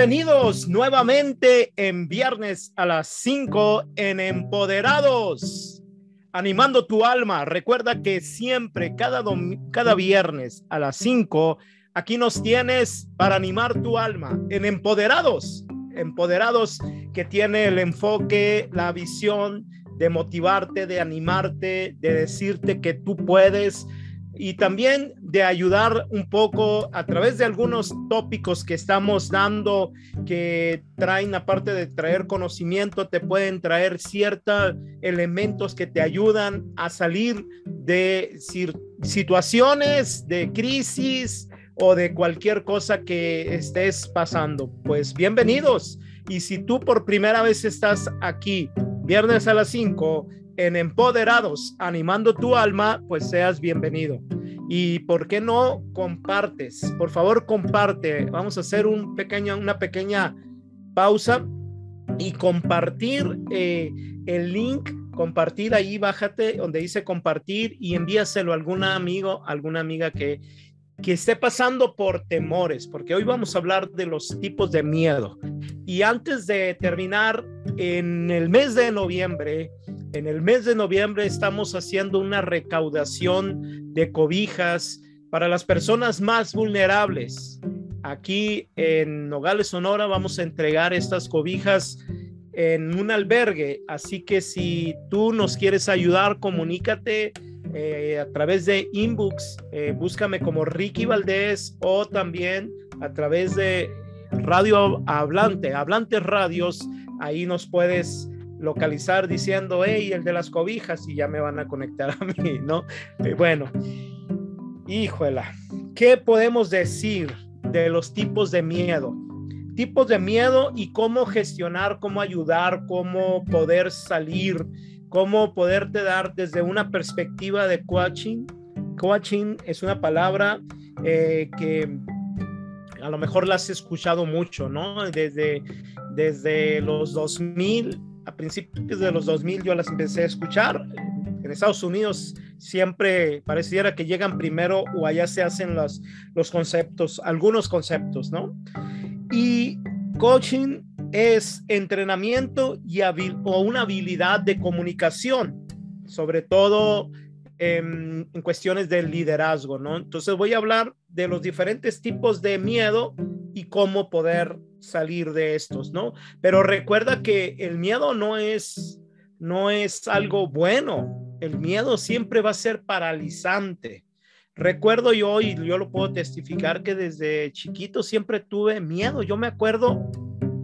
Bienvenidos nuevamente en viernes a las 5 en Empoderados, animando tu alma. Recuerda que siempre, cada, cada viernes a las 5, aquí nos tienes para animar tu alma en Empoderados. Empoderados que tiene el enfoque, la visión de motivarte, de animarte, de decirte que tú puedes y también de ayudar un poco a través de algunos tópicos que estamos dando que traen, aparte de traer conocimiento, te pueden traer ciertos elementos que te ayudan a salir de situaciones de crisis o de cualquier cosa que estés pasando. Pues bienvenidos. Y si tú por primera vez estás aquí, viernes a las 5, en Empoderados, animando tu alma, pues seas bienvenido. Y por qué no compartes, por favor comparte. Vamos a hacer un pequeño, una pequeña pausa y compartir eh, el link, compartir ahí, bájate donde dice compartir y envíaselo a algún amigo, alguna amiga que, que esté pasando por temores, porque hoy vamos a hablar de los tipos de miedo. Y antes de terminar, en el mes de noviembre, en el mes de noviembre estamos haciendo una recaudación de cobijas para las personas más vulnerables. Aquí en Nogales, Sonora, vamos a entregar estas cobijas en un albergue. Así que si tú nos quieres ayudar, comunícate eh, a través de inbox, eh, búscame como Ricky Valdés o también a través de Radio Hablante, Hablantes Radios, ahí nos puedes localizar diciendo, hey, el de las cobijas, y ya me van a conectar a mí, ¿no? Eh, bueno, híjola, ¿qué podemos decir de los tipos de miedo? Tipos de miedo y cómo gestionar, cómo ayudar, cómo poder salir cómo poderte dar desde una perspectiva de coaching. Coaching es una palabra eh, que a lo mejor la has escuchado mucho, ¿no? Desde, desde los 2000, a principios de los 2000 yo las empecé a escuchar. En Estados Unidos siempre pareciera que llegan primero o allá se hacen los, los conceptos, algunos conceptos, ¿no? Y coaching es entrenamiento y o una habilidad de comunicación, sobre todo en, en, cuestiones de liderazgo, ¿no? Entonces voy a hablar de los diferentes tipos de miedo y cómo poder salir de estos, ¿no? Pero recuerda que el miedo no es, no es algo bueno. El miedo siempre va a ser paralizante. Recuerdo yo, y yo lo puedo testificar, que desde chiquito siempre tuve miedo. Yo me acuerdo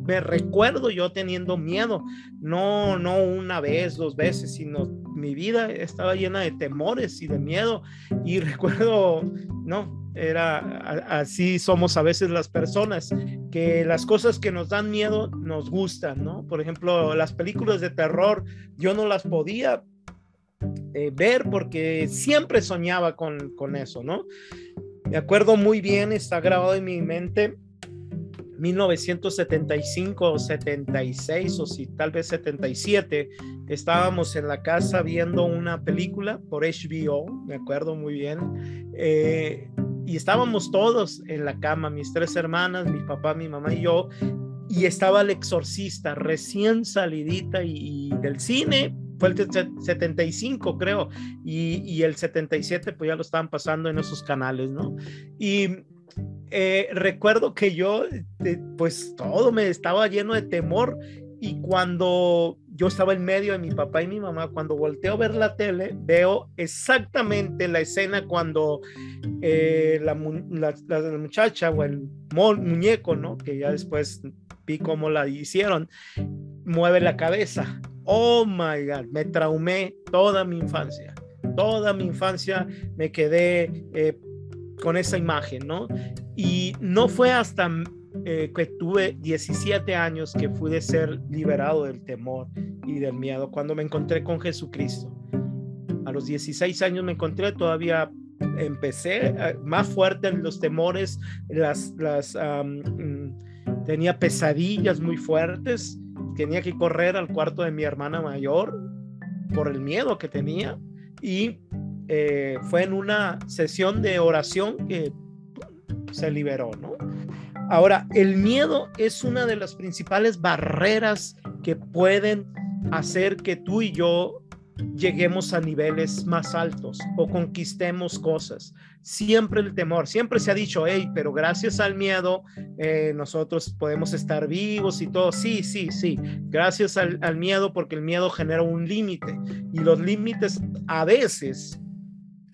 me recuerdo yo teniendo miedo, no, no una vez, dos veces, sino mi vida estaba llena de temores y de miedo. Y recuerdo, no, era así somos a veces las personas, que las cosas que nos dan miedo nos gustan, ¿no? Por ejemplo, las películas de terror, yo no las podía eh, ver porque siempre soñaba con, con eso, ¿no? Me acuerdo muy bien, está grabado en mi mente 1975 o 76 o si tal vez 77, estábamos en la casa viendo una película por HBO, me acuerdo muy bien, eh, y estábamos todos en la cama, mis tres hermanas, mi papá, mi mamá y yo, y estaba el exorcista recién salidita y, del cine, fue el 75 creo, y, y, el 77 pues ya lo estaban pasando en esos canales, ¿no? Y eh, recuerdo que yo, eh, pues todo me estaba lleno de temor y cuando yo estaba en medio de mi papá y mi mamá, cuando volteo a ver la tele, veo exactamente la escena cuando eh, la, muchacha o el muñeco, ¿no? Que ya después vi cómo la hicieron, mueve la cabeza. Oh my God, me traumé toda mi infancia. Toda mi infancia me quedé con esa imagen, ¿no? Y no fue hasta eh, que tuve 17 años que pude ser liberado del temor y del miedo cuando me encontré con Jesucristo. A los 16 años me encontré, todavía empecé eh, más fuerte en los temores, las, las, mm, tenía pesadillas muy fuertes, tenía que correr al cuarto de mi hermana mayor por el miedo que tenía y eh, fue en una sesión de oración que se liberó, ¿no? Ahora, el miedo es una de las principales barreras que pueden hacer que tú y yo lleguemos a niveles más altos o conquistemos cosas. Siempre el temor, siempre se ha dicho, hey, pero gracias al miedo eh, nosotros podemos estar vivos y todo. Sí, sí, sí, gracias al, al miedo porque el miedo genera un límite y los límites a veces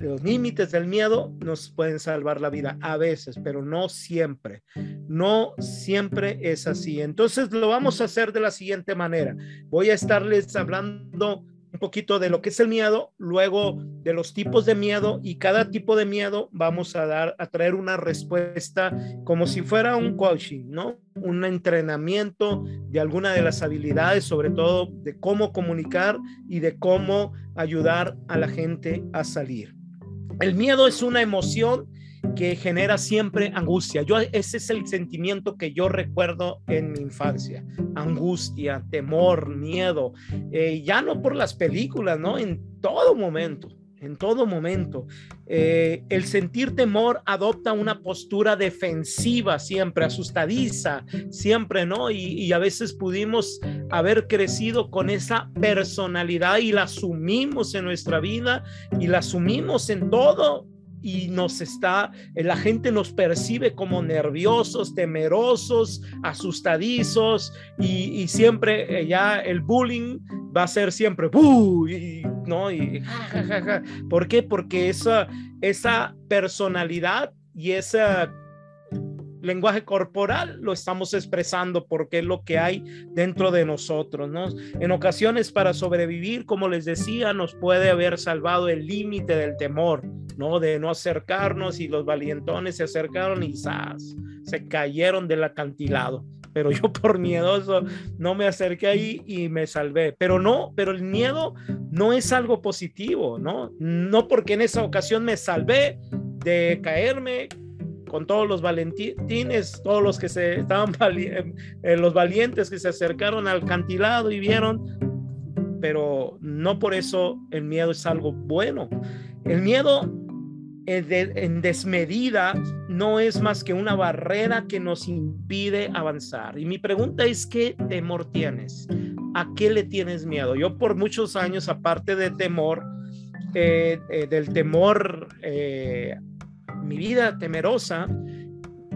los límites del miedo nos pueden salvar la vida a veces, pero no siempre. No siempre es así. Entonces lo vamos a hacer de la siguiente manera. Voy a estarles hablando un poquito de lo que es el miedo, luego de los tipos de miedo y cada tipo de miedo vamos a dar a traer una respuesta como si fuera un coaching, ¿no? Un entrenamiento de alguna de las habilidades, sobre todo de cómo comunicar y de cómo ayudar a la gente a salir. El miedo es una emoción que genera siempre angustia. Yo ese es el sentimiento que yo recuerdo en mi infancia. Angustia, temor, miedo. Eh, ya no por las películas, ¿no? En todo momento, en todo momento. Eh, el sentir temor adopta una postura defensiva siempre, asustadiza, siempre, ¿no? Y, y a veces pudimos haber crecido con esa personalidad y la asumimos en nuestra vida y la asumimos en todo y nos está, eh, la gente nos percibe como nerviosos, temerosos, asustadizos y, siempre eh, ya el bullying va a ser siempre, ¿no? Y, ¿Por qué? Porque esa, esa personalidad y esa lenguaje corporal lo estamos expresando porque es lo que hay dentro de nosotros, ¿no? En ocasiones para sobrevivir, como les decía, nos puede haber salvado el límite del temor, ¿no? De no acercarnos y los valientones se acercaron y ¡zas! se cayeron del acantilado. Pero yo por miedoso no me acerqué ahí y me salvé. Pero no, pero el miedo no es algo positivo, ¿no? No porque en esa ocasión me salvé de caerme, con todos los valentines, todos los que se estaban eh, los valientes que se acercaron al cantilado y vieron, pero no por eso el miedo es algo bueno. El miedo en desmedida no es más que una barrera que nos impide avanzar. Y mi pregunta es, ¿qué temor tienes? ¿A qué le tienes miedo? Yo por muchos años, aparte de temor, eh, eh, del temor mi vida temerosa,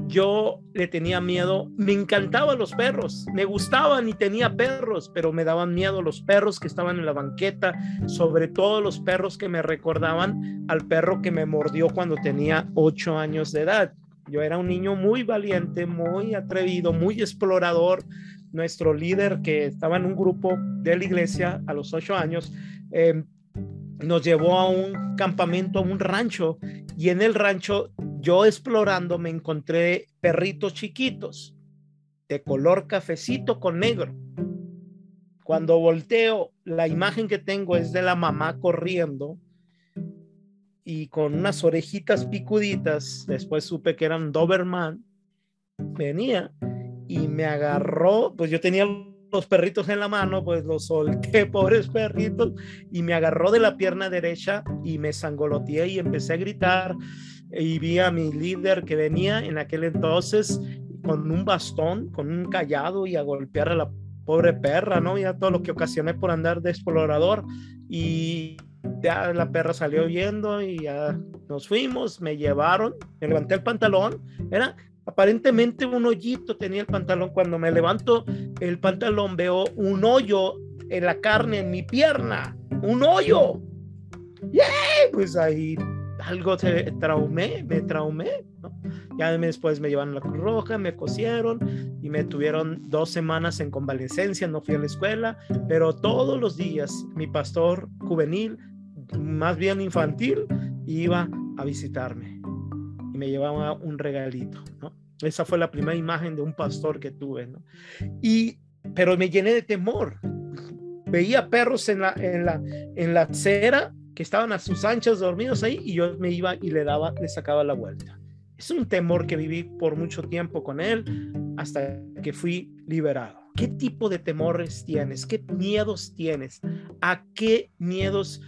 yo le tenía miedo, me encantaban los perros, me gustaban y tenía perros, pero me daban miedo los perros que estaban en la banqueta, sobre todo los perros que me recordaban al perro que me mordió cuando tenía ocho años de edad. Yo era un niño muy valiente, muy atrevido, muy explorador. Nuestro líder que estaba en un grupo de la iglesia a los ocho años, eh, nos llevó a un campamento, a un rancho, y en el rancho, yo explorando, me encontré perritos chiquitos de color cafecito con negro. Cuando volteo, la imagen que tengo es de la mamá corriendo y con unas orejitas picuditas. Después supe que eran Doberman. Venía y me agarró, pues yo tenía los perritos en la mano, pues los solté, pobres perritos, y me agarró de la pierna derecha y me sangoloteé y empecé a gritar. Y vi a mi líder que venía en aquel entonces con un bastón, con un callado y a golpear a la pobre perra, ¿no? Ya todo lo que ocasioné por andar de explorador. Y ya la perra salió viendo y ya nos fuimos, me llevaron, me levanté el pantalón, era aparentemente un hoyito tenía el pantalón. Cuando me levanto el pantalón veo un hoyo en la carne en mi pierna, un hoyo. ¡Yay! Pues ahí algo se traumé, me traumé. Ya después me llevaron a la Cruz Roja, me cosieron y me tuvieron dos semanas en convalecencia, no fui a la escuela, pero todos los días mi pastor juvenil, más bien infantil, iba a visitarme y me llevaba un regalito, ¿no? Esa fue la primera imagen de un pastor que tuve, ¿no? Y, pero me llené de temor. Veía perros en la, en la, en la acera que estaban a sus anchas dormidos ahí y yo me iba y le daba, le sacaba la vuelta. Es un temor que viví por mucho tiempo con él hasta que fui liberado. ¿Qué tipo de temores tienes? ¿Qué miedos tienes? ¿A qué miedos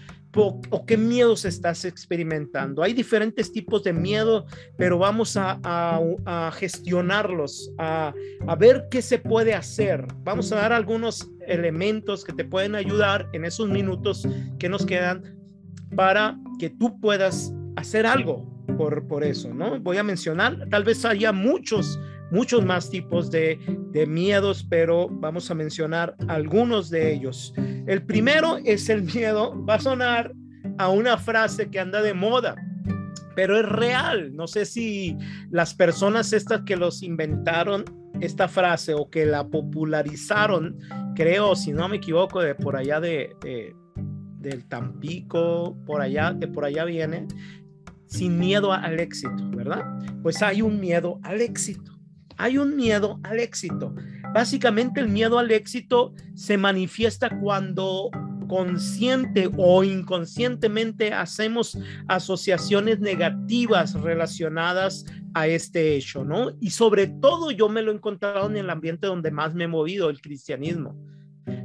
o qué miedos estás experimentando. Hay diferentes tipos de miedo, pero vamos a, gestionarlos, a, ver qué se puede hacer. Vamos a dar algunos elementos que te pueden ayudar en esos minutos que nos quedan para que tú puedas hacer algo por, por eso, ¿no? Voy a mencionar, tal vez haya muchos, muchos más tipos de, de miedos, pero vamos a mencionar algunos de ellos. El primero es el miedo, va a sonar a una frase que anda de moda, pero es real. No sé si las personas estas que los inventaron esta frase o que la popularizaron, creo, si no me equivoco, de por allá de, del Tampico, por allá, de por allá viene, sin miedo al éxito, ¿verdad? Pues hay un miedo al éxito. Hay un miedo al éxito. Básicamente el miedo al éxito se manifiesta cuando consciente o inconscientemente hacemos asociaciones negativas relacionadas a este hecho, ¿no? Y sobre todo yo me lo he encontrado en el ambiente donde más me he movido, el cristianismo.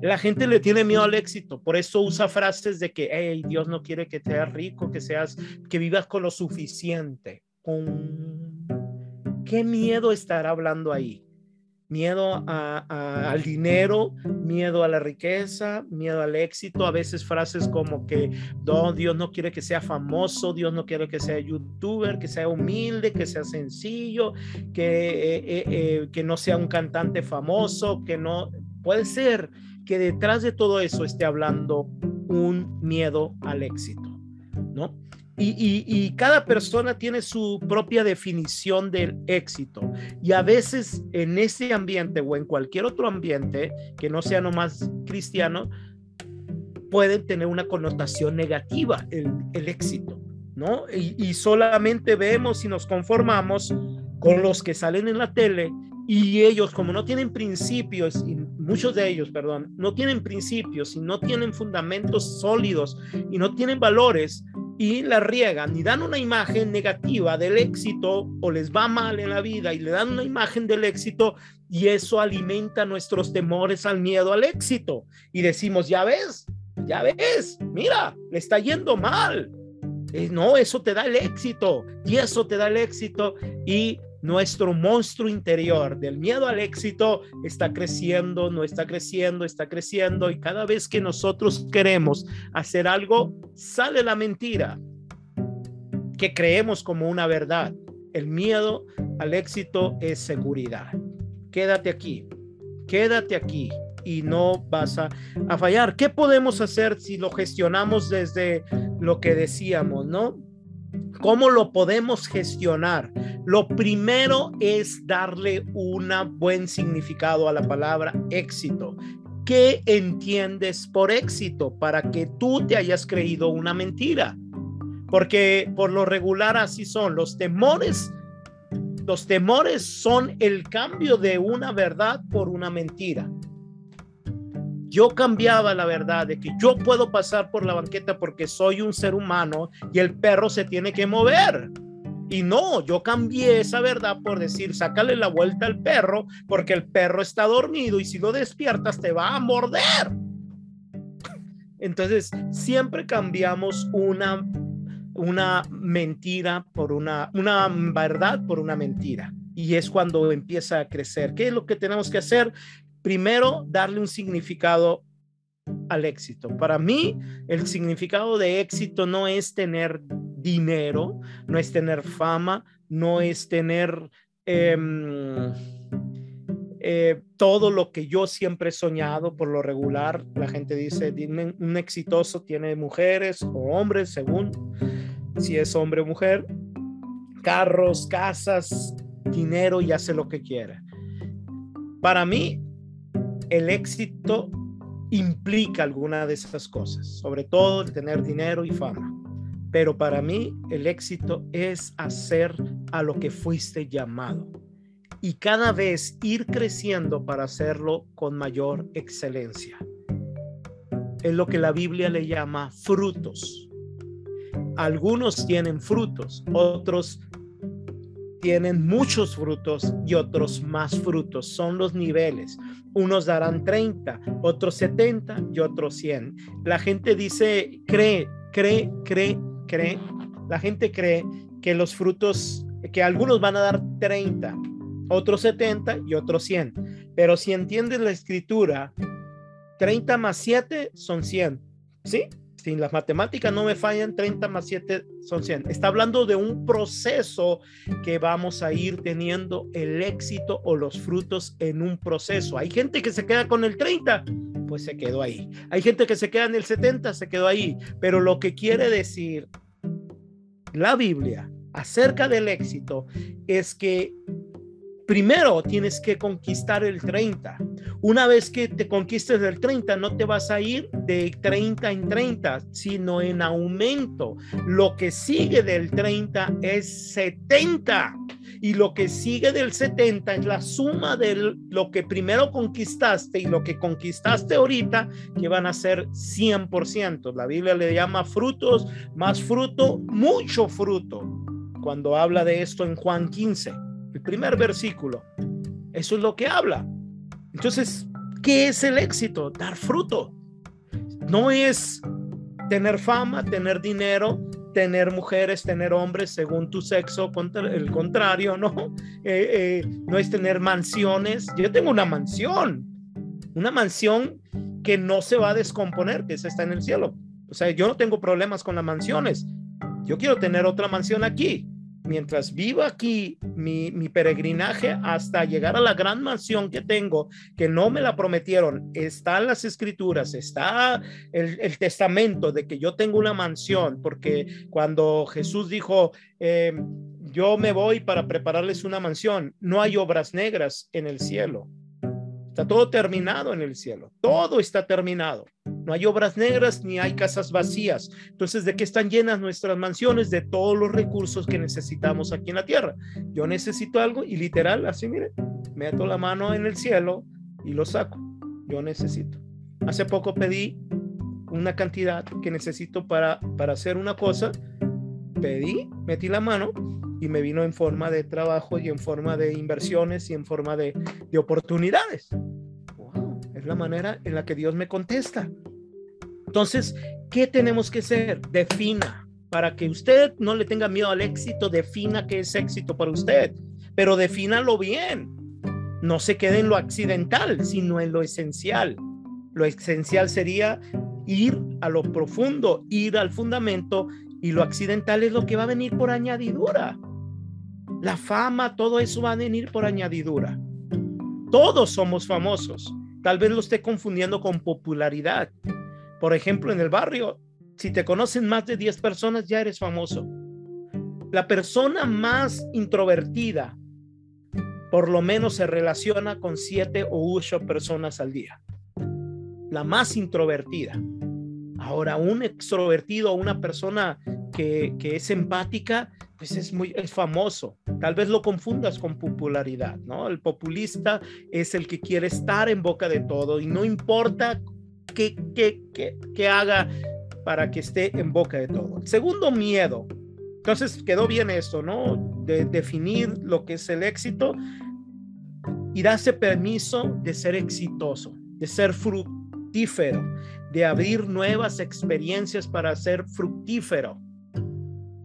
La gente le tiene miedo al éxito, por eso usa frases de que, hey, Dios no quiere que seas rico, que seas, que vivas con lo suficiente. ¿Con qué miedo estará hablando ahí? Miedo al dinero, miedo a la riqueza, miedo al éxito. A veces frases como que no, Dios no quiere que sea famoso, Dios no quiere que sea youtuber, que sea humilde, que sea sencillo, que, eh, eh, eh, que no sea un cantante famoso, que no puede ser que detrás de todo eso esté hablando un miedo al éxito, ¿no? Y, cada persona tiene su propia definición del éxito. Y a veces en ese ambiente o en cualquier otro ambiente que no sea nomás cristiano, puede tener una connotación negativa el, éxito, ¿no? Y, y solamente vemos y nos conformamos con los que salen en la tele y ellos, como no tienen principios, y muchos de ellos, perdón, no tienen principios y no tienen fundamentos sólidos y no tienen valores y la riegan y dan una imagen negativa del éxito o les va mal en la vida y le dan una imagen del éxito y eso alimenta nuestros temores al miedo al éxito. Y decimos, ya ves, ya ves, mira, le está yendo mal. Eh, no, eso te da el éxito y eso te da el éxito y nuestro monstruo interior del miedo al éxito está creciendo, no está creciendo, está creciendo y cada vez que nosotros queremos hacer algo, sale la mentira que creemos como una verdad. El miedo al éxito es seguridad. Quédate aquí, quédate aquí y no vas a, a fallar. ¿Qué podemos hacer si lo gestionamos desde lo que decíamos, no? ¿Cómo lo podemos gestionar? Lo primero es darle un buen significado a la palabra éxito. ¿Qué entiendes por éxito para que tú te hayas creído una mentira? Porque por lo regular así son los temores. Los temores son el cambio de una verdad por una mentira yo cambiaba la verdad de que yo puedo pasar por la banqueta porque soy un ser humano y el perro se tiene que mover. Y no, yo cambié esa verdad por decir, sácale la vuelta al perro porque el perro está dormido y si lo despiertas te va a morder. Entonces, siempre cambiamos una, una mentira por una, una verdad por una mentira. Y es cuando empieza a crecer. ¿Qué es lo que tenemos que hacer? Primero darle un significado al éxito. Para mí, el significado de éxito no es tener dinero, no es tener fama, no es tener em, eh, todo lo que yo siempre he soñado por lo regular. La gente dice, un exitoso tiene mujeres o hombres, según si es hombre o mujer, carros, casas, dinero y hace lo que quiera. Para mí, el éxito implica alguna de esas cosas, sobre todo el tener dinero y fama. Pero para mí el éxito es hacer a lo que fuiste llamado y cada vez ir creciendo para hacerlo con mayor excelencia. Es lo que la Biblia le llama frutos. Algunos tienen frutos, otros tienen muchos frutos y otros más frutos. Son los niveles. Unos darán 30, otros 70 y otros 100. La gente dice, cree cree, cree, cree, la gente cree que los frutos, que algunos van a dar 30, otros 70 y otros 100. Pero si entiendes la escritura, 30 más 7 son 100. ¿Sí? Si las matemáticas no me fallan, 30 más 7 son 100. Está hablando de un proceso que vamos a ir teniendo el éxito o los frutos en un proceso. Hay gente que se queda con el 30, pues se quedó ahí. Hay gente que se queda en el 70, se quedó ahí. Pero lo que quiere decir la Biblia acerca del éxito es que primero tienes que conquistar el 30. Una vez que te conquistes el 30, no te vas a ir de 30 en 30, sino en aumento. Lo que sigue del 30 es 70. Y lo que sigue del 70 es la suma de lo que primero conquistaste y lo que conquistaste ahorita, que van a ser 100%. La Biblia le llama frutos, más fruto, mucho fruto. Cuando habla de esto en Juan 15 el primer versículo. Eso es lo que habla. Entonces, ¿qué es el éxito? Dar fruto. No es tener fama, tener dinero, tener mujeres, tener hombres según tu sexo, el contrario, ¿no? Eh, eh, no es tener mansiones. Yo tengo una mansión, una mansión que no se va a descomponer, que esa está en el cielo. O sea, yo no tengo problemas con las mansiones. Yo quiero tener otra mansión aquí mientras viva aquí mi, peregrinaje hasta llegar a la gran mansión que tengo, que no me la prometieron, están las escrituras, está el, testamento de que yo tengo una mansión, porque cuando Jesús dijo, em, yo me voy para prepararles una mansión, no hay obras negras en el cielo. Está todo terminado en el cielo. Todo está terminado. No hay obras negras ni hay casas vacías. Entonces, ¿de qué están llenas nuestras mansiones? De todos los recursos que necesitamos aquí en la tierra. Yo necesito algo y literal, así mire, meto la mano en el cielo y lo saco. Yo necesito. Hace poco pedí una cantidad que necesito para, para hacer una cosa. Pedí, metí la mano y me vino en forma de trabajo y en forma de inversiones y en forma de, de oportunidades. es la manera en la que Dios me contesta. Entonces, ¿qué tenemos que hacer? Defina. Para que usted no le tenga miedo al éxito, defina qué es éxito para usted, pero defínalo bien. No se quede en lo accidental, sino en lo esencial. Lo esencial sería ir a lo profundo, ir al fundamento y lo accidental es lo que va a venir por añadidura la fama, todo eso va a venir por añadidura. Todos somos famosos. Tal vez lo esté confundiendo con popularidad. Por ejemplo, en el barrio, si te conocen más de 10 personas, ya eres famoso. La persona más introvertida, por lo menos se relaciona con 7 o 8 personas al día. La más introvertida. Ahora, un extrovertido, una persona que, es empática, pues es muy es famoso. Tal vez lo confundas con popularidad, ¿no? El populista es el que quiere estar en boca de todo y no importa qué, qué, qué, qué haga para que esté en boca de todo. segundo miedo. Entonces quedó bien esto, ¿no? De definir lo que es el éxito y darse permiso de ser exitoso, de ser fructífero, de abrir nuevas experiencias para ser fructífero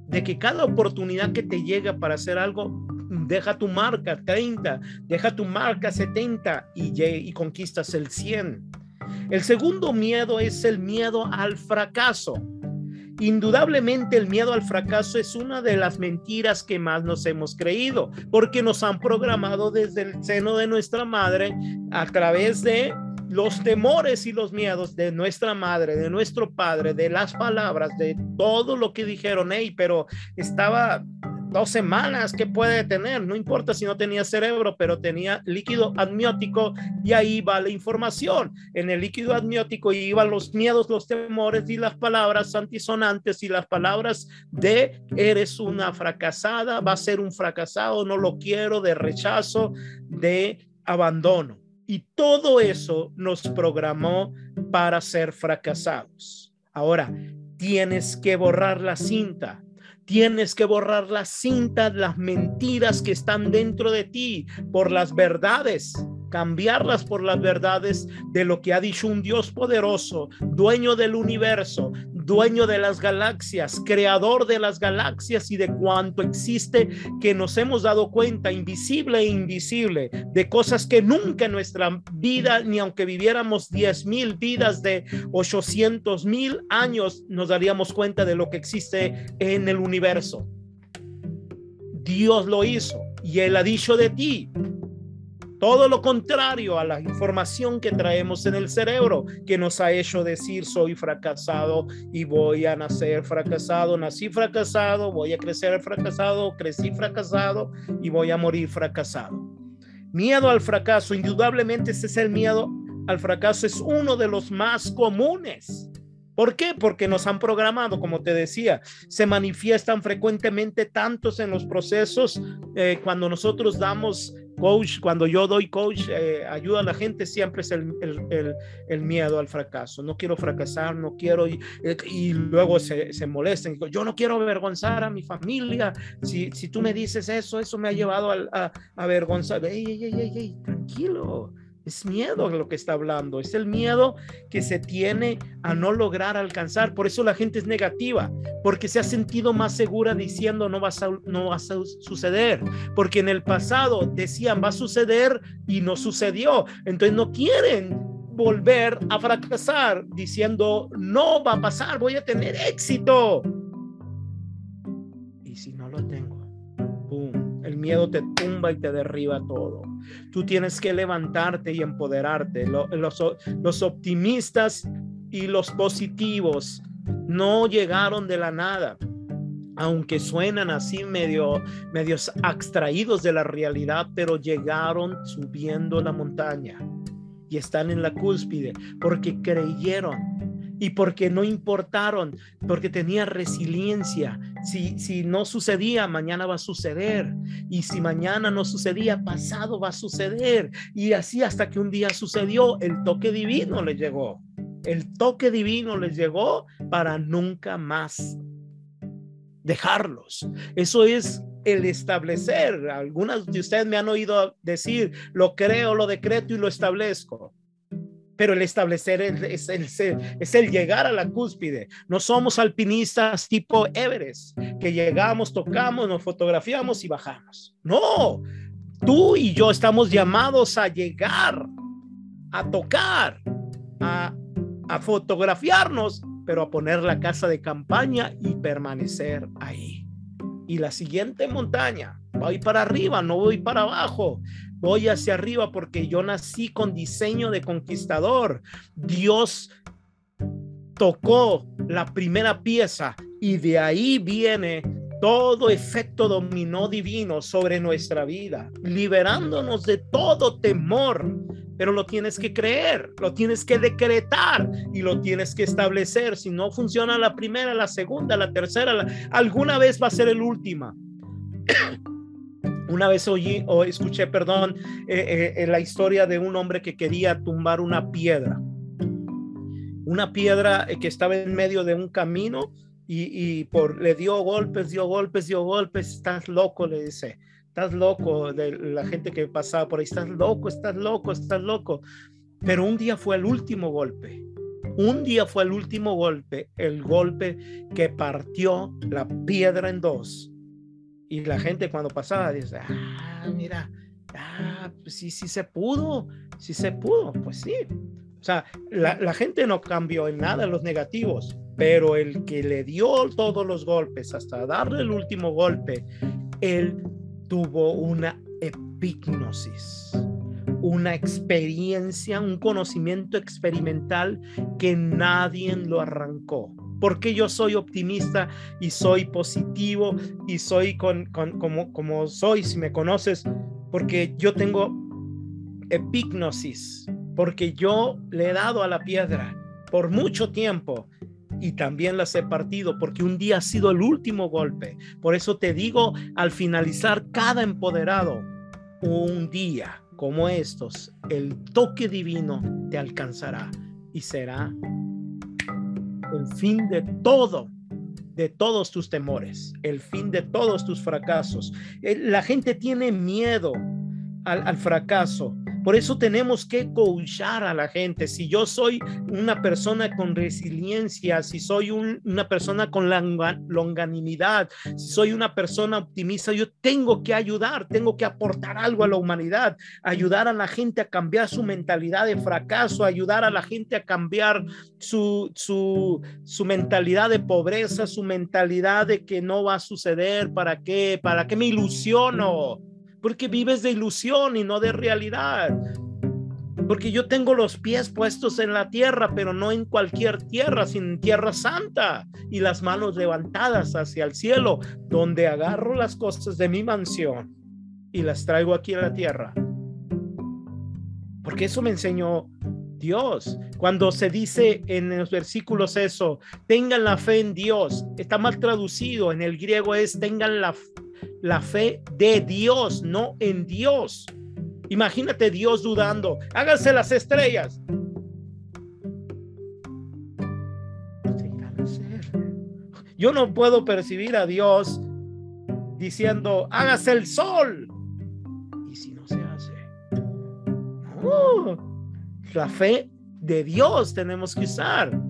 de que cada oportunidad que te llega para hacer algo, deja tu marca 30, deja tu marca 70 y, y conquistas el 100. El segundo miedo es el miedo al fracaso. Indudablemente el miedo al fracaso es una de las mentiras que más nos hemos creído, porque nos han programado desde el seno de nuestra madre a través de los temores y los miedos de nuestra madre, de nuestro padre, de las palabras, de todo lo que dijeron, hey, pero estaba dos semanas, ¿qué puede tener? No importa si no tenía cerebro, pero tenía líquido amniótico y ahí va la información. En el líquido amniótico iban los miedos, los temores y las palabras antisonantes y las palabras de eres una fracasada, va a ser un fracasado, no lo quiero, de rechazo, de abandono. Y todo eso nos programó para ser fracasados. Ahora, tienes que borrar la cinta. Tienes que borrar la cinta, las mentiras que están dentro de ti por las verdades cambiarlas por las verdades de lo que ha dicho un Dios poderoso, dueño del universo, dueño de las galaxias, creador de las galaxias y de cuanto existe, que nos hemos dado cuenta, invisible e invisible, de cosas que nunca en nuestra vida, ni aunque viviéramos 10 mil vidas de 800 mil años, nos daríamos cuenta de lo que existe en el universo. Dios lo hizo y Él ha dicho de ti, todo lo contrario a la información que traemos en el cerebro, que nos ha hecho decir soy fracasado y voy a nacer fracasado, nací fracasado, voy a crecer fracasado, crecí fracasado y voy a morir fracasado. Miedo al fracaso, indudablemente ese es el miedo al fracaso, es uno de los más comunes. ¿Por qué? Porque nos han programado, como te decía, se manifiestan frecuentemente tantos en los procesos eh, cuando nosotros damos coach, cuando yo doy coach, eh, ayuda a la gente, siempre es el, el, el, miedo al fracaso. No quiero fracasar, no quiero, y, y luego se, se molestan. Yo no quiero avergonzar a mi familia. Si, si tú me dices eso, eso me ha llevado a, a, a avergonzar. Ey, ey, ey, ey, tranquilo. Es miedo lo que está hablando, es el miedo que se tiene a no lograr alcanzar. Por eso la gente es negativa, porque se ha sentido más segura diciendo no va a, no va a suceder, porque en el pasado decían va a suceder y no sucedió. Entonces no quieren volver a fracasar diciendo no va a pasar, voy a tener éxito. Miedo te tumba y te derriba todo. Tú tienes que levantarte y empoderarte. Los, optimistas y los positivos no llegaron de la nada aunque suenan así medio medios extraídos de la realidad, pero llegaron subiendo la montaña y están en la cúspide porque creyeron y porque no importaron, porque tenía resiliencia. Si, si no sucedía, mañana va a suceder. Y si mañana no sucedía, pasado va a suceder. Y así hasta que un día sucedió, el toque divino les llegó. El toque divino les llegó para nunca más dejarlos. Eso es el establecer. Algunas de ustedes me han oído decir, lo creo, lo decreto y lo establezco pero el establecer es, es, el llegar a la cúspide. No somos alpinistas tipo Everest, que llegamos, tocamos, nos fotografiamos y bajamos. No, tú y yo estamos llamados a llegar, a tocar, a, a fotografiarnos, pero a poner la casa de campaña y permanecer ahí. Y la siguiente montaña, voy para arriba, no voy para abajo voy hacia arriba porque yo nací con diseño de conquistador. Dios tocó la primera pieza y de ahí viene todo efecto dominó divino sobre nuestra vida, liberándonos de todo temor. Pero lo tienes que creer, lo tienes que decretar y lo tienes que establecer. Si no funciona la primera, la segunda, la tercera, alguna vez va a ser el última. Una vez oí o escuché, perdón, eh, eh, la historia de un hombre que quería tumbar una piedra. Una piedra eh, que estaba en medio de un camino y, por, le dio golpes, dio golpes, dio golpes. Estás loco, le dice. Estás loco de la gente que pasaba por ahí. Estás loco, estás loco, estás loco. Pero un día fue el último golpe. Un día fue el último golpe, el golpe que partió la piedra en dos y la gente cuando pasaba dice, ah, mira, ah, pues sí, sí se pudo, sí se pudo, pues sí. O sea, la, la gente no cambió en nada los negativos, pero el que le dio todos los golpes hasta darle el último golpe, él tuvo una epignosis, una experiencia, un conocimiento experimental que nadie lo arrancó porque yo soy optimista y soy positivo y soy con, como, como soy, si me conoces, porque yo tengo epignosis, porque yo le he dado a la piedra por mucho tiempo y también las he partido porque un día ha sido el último golpe. Por eso te digo, al finalizar cada empoderado, un día como estos, el toque divino te alcanzará y será el fin de todo, de todos tus temores, el fin de todos tus fracasos. Eh, la gente tiene miedo al, fracaso Por eso tenemos que coachar a la gente. Si yo soy una persona con resiliencia, si soy una persona con longanimidad, si soy una persona optimista, yo tengo que ayudar, tengo que aportar algo a la humanidad, ayudar a la gente a cambiar su mentalidad de fracaso, ayudar a la gente a cambiar su, su, su mentalidad de pobreza, su mentalidad de que no va a suceder, ¿para qué? ¿Para qué me ilusiono? Porque vives de ilusión y no de realidad. Porque yo tengo los pies puestos en la tierra, pero no en cualquier tierra, sino en tierra santa y las manos levantadas hacia el cielo, donde agarro las cosas de mi mansión y las traigo aquí a la tierra. Porque eso me enseñó Dios. Cuando se dice en los versículos eso, tengan la fe en Dios, está mal traducido, en el griego es tengan la, la fe de Dios, no en Dios. Imagínate Dios dudando, háganse las estrellas. Yo no puedo percibir a Dios diciendo, hágase el sol. Y si no se hace, la fe de Dios tenemos que usar.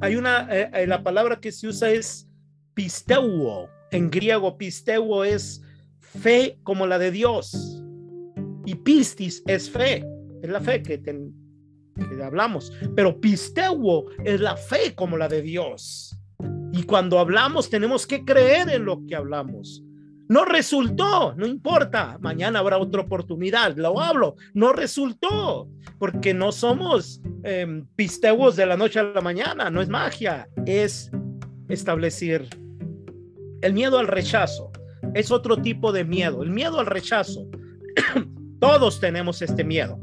hay una, eh, eh, la palabra que se usa es pisteuo en griego, pisteuo es fe como la de Dios. Y pistis es fe, es la fe que, que hablamos. Pero pisteuo es la fe como la de Dios. Y cuando hablamos tenemos que creer en lo que hablamos. No resultó, no importa, mañana habrá otra oportunidad, lo hablo, no resultó, porque no somos eh, pisteuos de la noche a la mañana, no es magia, es establecer el miedo al rechazo es otro tipo de miedo. El miedo al rechazo. Todos tenemos este miedo.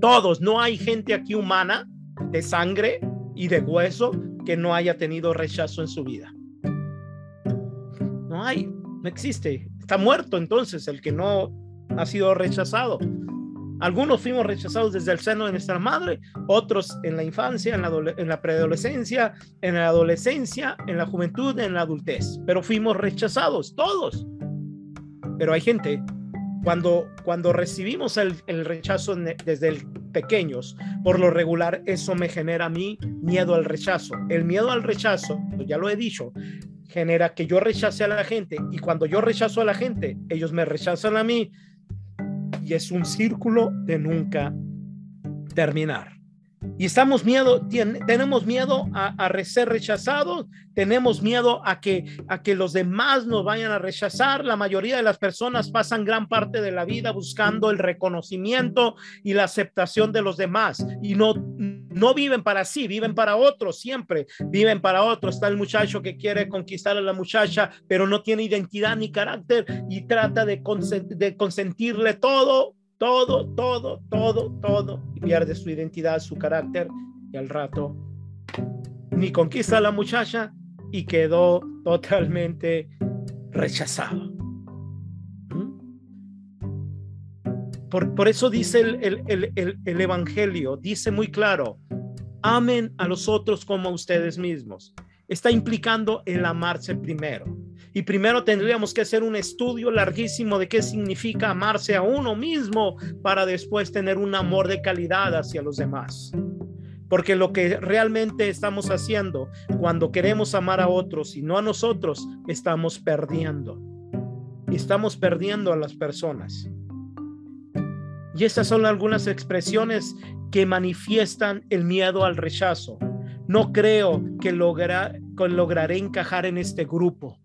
Todos. No hay gente aquí humana de sangre y de hueso que no haya tenido rechazo en su vida. No hay. No existe. Está muerto entonces el que no ha sido rechazado. Algunos fuimos rechazados desde el seno de nuestra madre, otros en la infancia, en la, en la preadolescencia, en la adolescencia, en la juventud, en la adultez, pero fuimos rechazados todos. Pero hay gente, cuando, cuando recibimos el, rechazo desde pequeños, por lo regular eso me genera a mí miedo al rechazo. El miedo al rechazo, ya lo he dicho, genera que yo rechace a la gente y cuando yo rechazo a la gente, ellos me rechazan a mí y es un círculo de nunca terminar. Y estamos miedo, tenemos miedo a, ser rechazados, tenemos miedo a que, a que los demás nos vayan a rechazar. La mayoría de las personas pasan gran parte de la vida buscando el reconocimiento y la aceptación de los demás y no, no viven para sí, viven para otros siempre, viven para otros. Está el muchacho que quiere conquistar a la muchacha, pero no tiene identidad ni carácter y trata de consentirle todo todo, todo, todo, todo, y pierde su identidad, su carácter, y al rato ni conquista a la muchacha y quedó totalmente rechazado. ¿Mm? Por, eso dice el, el Evangelio, dice muy claro, amen a los otros como a ustedes mismos. Está implicando el amarse primero. Y primero tendríamos que hacer un estudio larguísimo de qué significa amarse a uno mismo para después tener un amor de calidad hacia los demás. Porque lo que realmente estamos haciendo cuando queremos amar a otros y no a nosotros, estamos perdiendo. Estamos perdiendo a las personas. Y estas son algunas expresiones que manifiestan el miedo al rechazo. No creo que, que lograré encajar en este grupo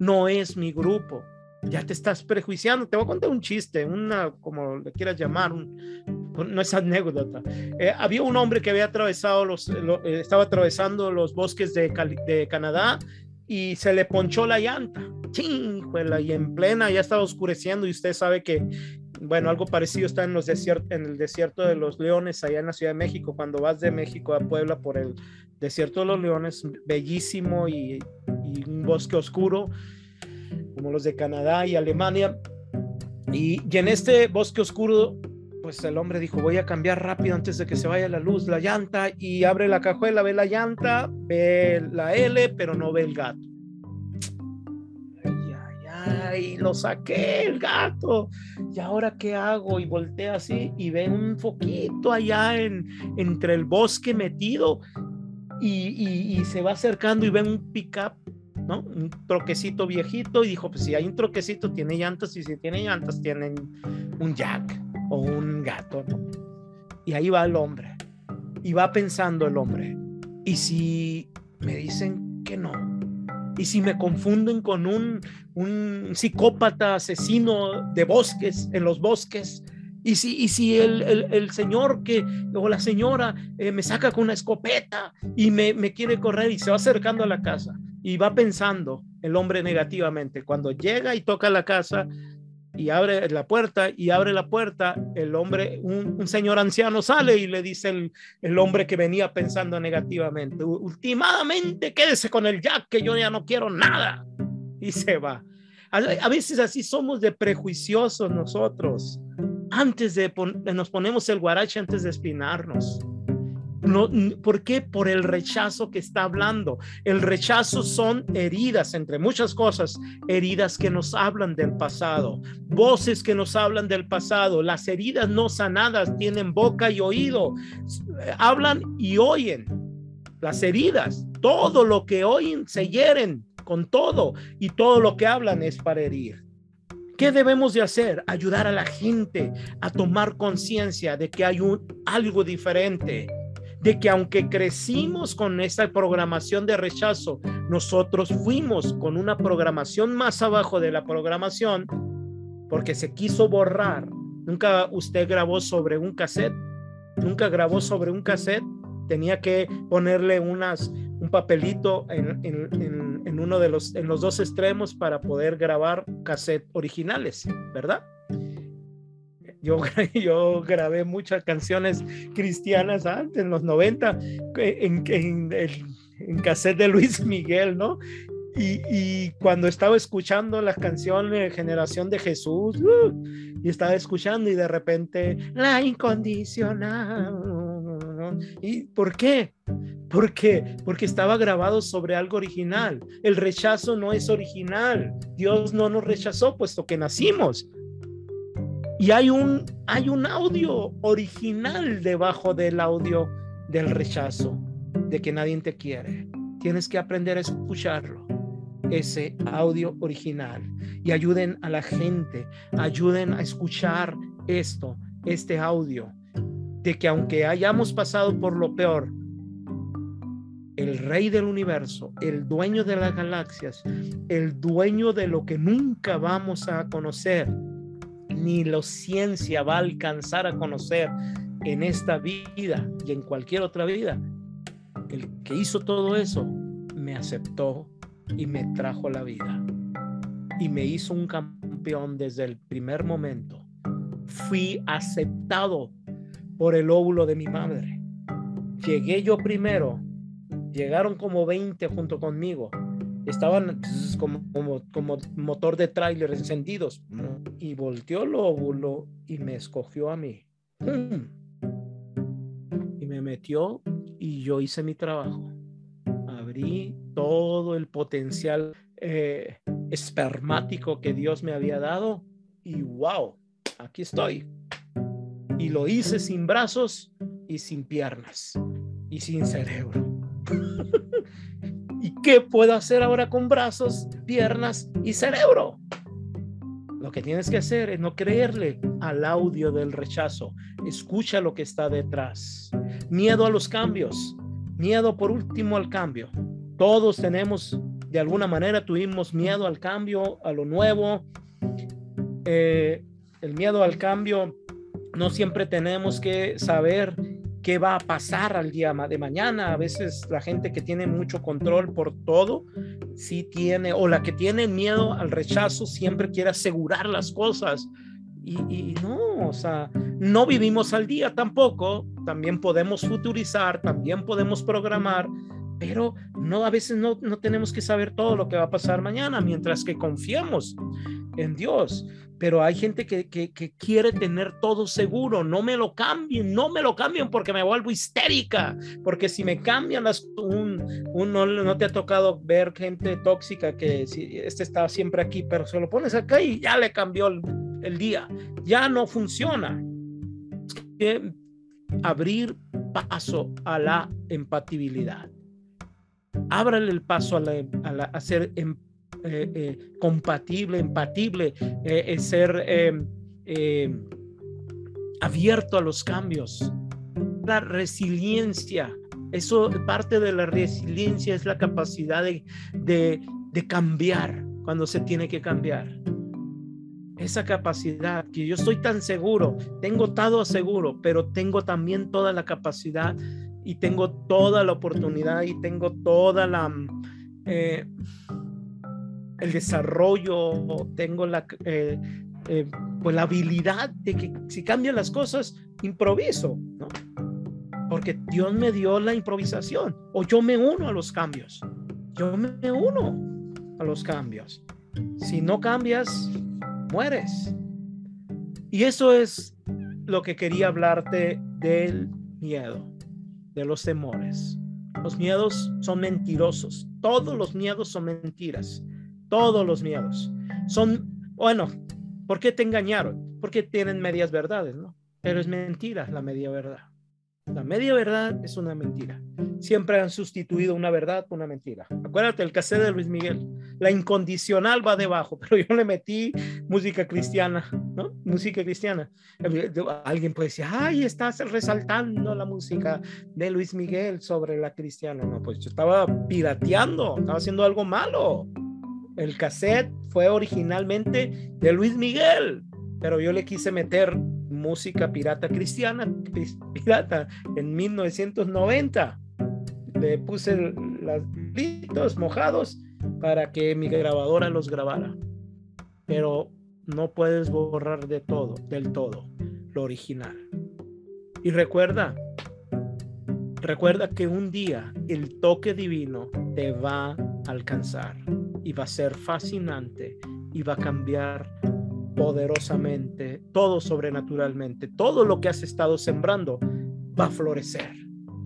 no es mi grupo. Ya te estás prejuiciando. Te voy a contar un chiste, una, como le quieras llamar, no es anécdota. Eh, había un hombre que había atravesado los, eh, estaba atravesando los bosques de, de, Canadá y se le ponchó la llanta. Chinguela, y en plena ya estaba oscureciendo y usted sabe que, bueno, algo parecido está en, los en el desierto de los leones, allá en la Ciudad de México. Cuando vas de México a Puebla por el desierto de los leones, bellísimo y un bosque oscuro, como los de Canadá y Alemania. Y, y en este bosque oscuro, pues el hombre dijo, voy a cambiar rápido antes de que se vaya la luz, la llanta, y abre la cajuela, ve la llanta, ve la L, pero no ve el gato. Ay, ay, ay, lo saqué el gato. ¿Y ahora qué hago? Y voltea así y ve un foquito allá en, entre el bosque metido y, se va acercando y ve un pickup, ¿no? Un troquecito viejito y dijo, pues si hay un troquecito tiene llantas y si tiene llantas tienen un jack o un gato. Y ahí va el hombre. Y va pensando el hombre. ¿Y si me dicen que no? ¿Y si me confunden con un, un psicópata asesino de bosques, en los bosques? Y si, y si el, el, señor que, o la señora eh, me saca con una escopeta y me, me, quiere correr y se va acercando a la casa y va pensando el hombre negativamente. Cuando llega y toca la casa, y abre la puerta y abre la puerta, el hombre, un, señor anciano sale y le dice el, el, hombre que venía pensando negativamente, últimamente quédese con el Jack, que yo ya no quiero nada. Y se va. A, veces así somos de prejuiciosos nosotros. Antes de nos ponemos el guarache antes de espinarnos. No, ¿Por qué? Por el rechazo que está hablando. El rechazo son heridas, entre muchas cosas, heridas que nos hablan del pasado, voces que nos hablan del pasado. Las heridas no sanadas tienen boca y oído, hablan y oyen. Las heridas, todo lo que oyen se hieren con todo y todo lo que hablan es para herir. ¿Qué debemos de hacer? Ayudar a la gente a tomar conciencia de que hay un, algo diferente de que aunque crecimos con esta programación de rechazo, nosotros fuimos con una programación más abajo de la programación porque se quiso borrar. Nunca usted grabó sobre un cassette, nunca grabó sobre un cassette, tenía que ponerle unas, papelito en, uno de los, en los dos extremos para poder grabar cassette originales, ¿verdad? Yo, yo grabé muchas canciones cristianas antes, en los 90, en, en, cassette de Luis Miguel, ¿no? Y, cuando estaba escuchando la canción Generación de Jesús, uh, y estaba escuchando y de repente, la incondicional. ¿Y por qué? ¿Por? Porque estaba grabado sobre algo original. El rechazo no es original. Dios no nos rechazó puesto que nacimos. Y hay un, hay un audio original debajo del audio del rechazo, de que nadie te quiere. Tienes que aprender a escucharlo, ese audio original. Y ayuden a la gente, ayuden a escuchar esto, este audio, de que aunque hayamos pasado por lo peor, el rey del universo, el dueño de las galaxias, el dueño de lo que nunca vamos a conocer, ni la ciencia va a alcanzar a conocer en esta vida y en cualquier otra vida. El que hizo todo eso me aceptó y me trajo la vida y me hizo un campeón desde el primer momento. Fui aceptado por el óvulo de mi madre. Llegué yo primero, llegaron como 20 junto conmigo estaban pues, como, como, motor de tráiler encendidos. Y volteó el óvulo y me escogió a mí. Y me metió y yo hice mi trabajo. Abrí todo el potencial eh, espermático que Dios me había dado y wow, aquí estoy. Y lo hice sin brazos y sin piernas y sin cerebro. ¿Y qué puedo hacer ahora con brazos, piernas y cerebro? Lo que tienes que hacer es no creerle al audio del rechazo. Escucha lo que está detrás. Miedo a los cambios. Miedo por último al cambio. Todos tenemos, de alguna manera, tuvimos miedo al cambio, a lo nuevo. Eh, el miedo al cambio, no siempre tenemos que saber qué va a pasar al día de mañana. A veces la gente que tiene mucho control por todo, sí tiene, o la que tiene miedo al rechazo, siempre quiere asegurar las cosas. Y, no, o sea, no vivimos al día tampoco. También podemos futurizar, también podemos programar, pero no, a veces no, no tenemos que saber todo lo que va a pasar mañana, mientras que confiemos en Dios. Pero hay gente que, quiere tener todo seguro. No me lo cambien, no me lo cambien porque me vuelvo histérica. Porque si me cambian las, un, no, te ha tocado ver gente tóxica que si, este está siempre aquí, pero se lo pones acá y ya le cambió el, el día. Ya no funciona. Que abrir paso a la empatibilidad. Ábrale el paso a, la, ser em, eh, eh, compatible, empatible, eh, ser em, em, abierto a los cambios. La resiliencia, eso parte de la resiliencia es la capacidad de, de cambiar cuando se tiene que cambiar esa capacidad que yo estoy tan seguro, tengo todo seguro, pero tengo también toda la capacidad y tengo toda la oportunidad y tengo toda la eh, el desarrollo, tengo la eh, eh, pues la habilidad de que si cambian las cosas, improviso, ¿no? Porque Dios me dio la improvisación o yo me uno a los cambios. Yo me uno a los cambios. Si no cambias, mueres. Y eso es lo que quería hablarte del miedo, de los temores. Los miedos son mentirosos. Todos los miedos son mentiras. Todos los miedos son, bueno, ¿por qué te engañaron? Porque tienen medias verdades, ¿no? Pero es mentira la media verdad. La media verdad es una mentira. Siempre han sustituido una verdad por una mentira. Acuérdate el cassette de Luis Miguel. La incondicional va debajo, pero yo le metí música cristiana, ¿no? Música cristiana. Alguien puede decir, ay, estás resaltando la música de Luis Miguel sobre la cristiana. No, pues yo estaba pirateando, estaba haciendo algo malo. El cassette fue originalmente de Luis Miguel, pero yo le quise meter música pirata cristiana, pirata, en 1990. Le puse los gritos mojados para que mi grabadora los grabara. Pero no puedes borrar de todo, del todo, lo original. Y recuerda, recuerda que un día el toque divino te va a alcanzar y va a ser fascinante y va a cambiar poderosamente, todo sobrenaturalmente, todo lo que has estado sembrando va a florecer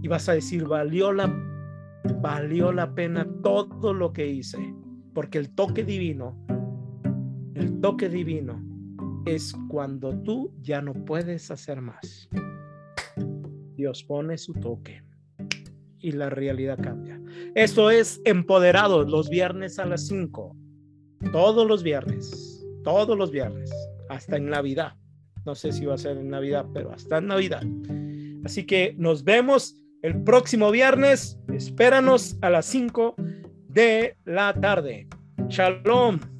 y vas a decir, valió la, valió la pena todo lo que hice, porque el toque divino, el toque divino es cuando tú ya no puedes hacer más. Dios pone su toque y la realidad cambia. Esto es Empoderado los viernes a las 5. Todos los viernes todos los viernes, hasta en Navidad. No sé si va a ser en Navidad, pero hasta en Navidad. Así que nos vemos el próximo viernes. Espéranos a las 5 de la tarde. Shalom.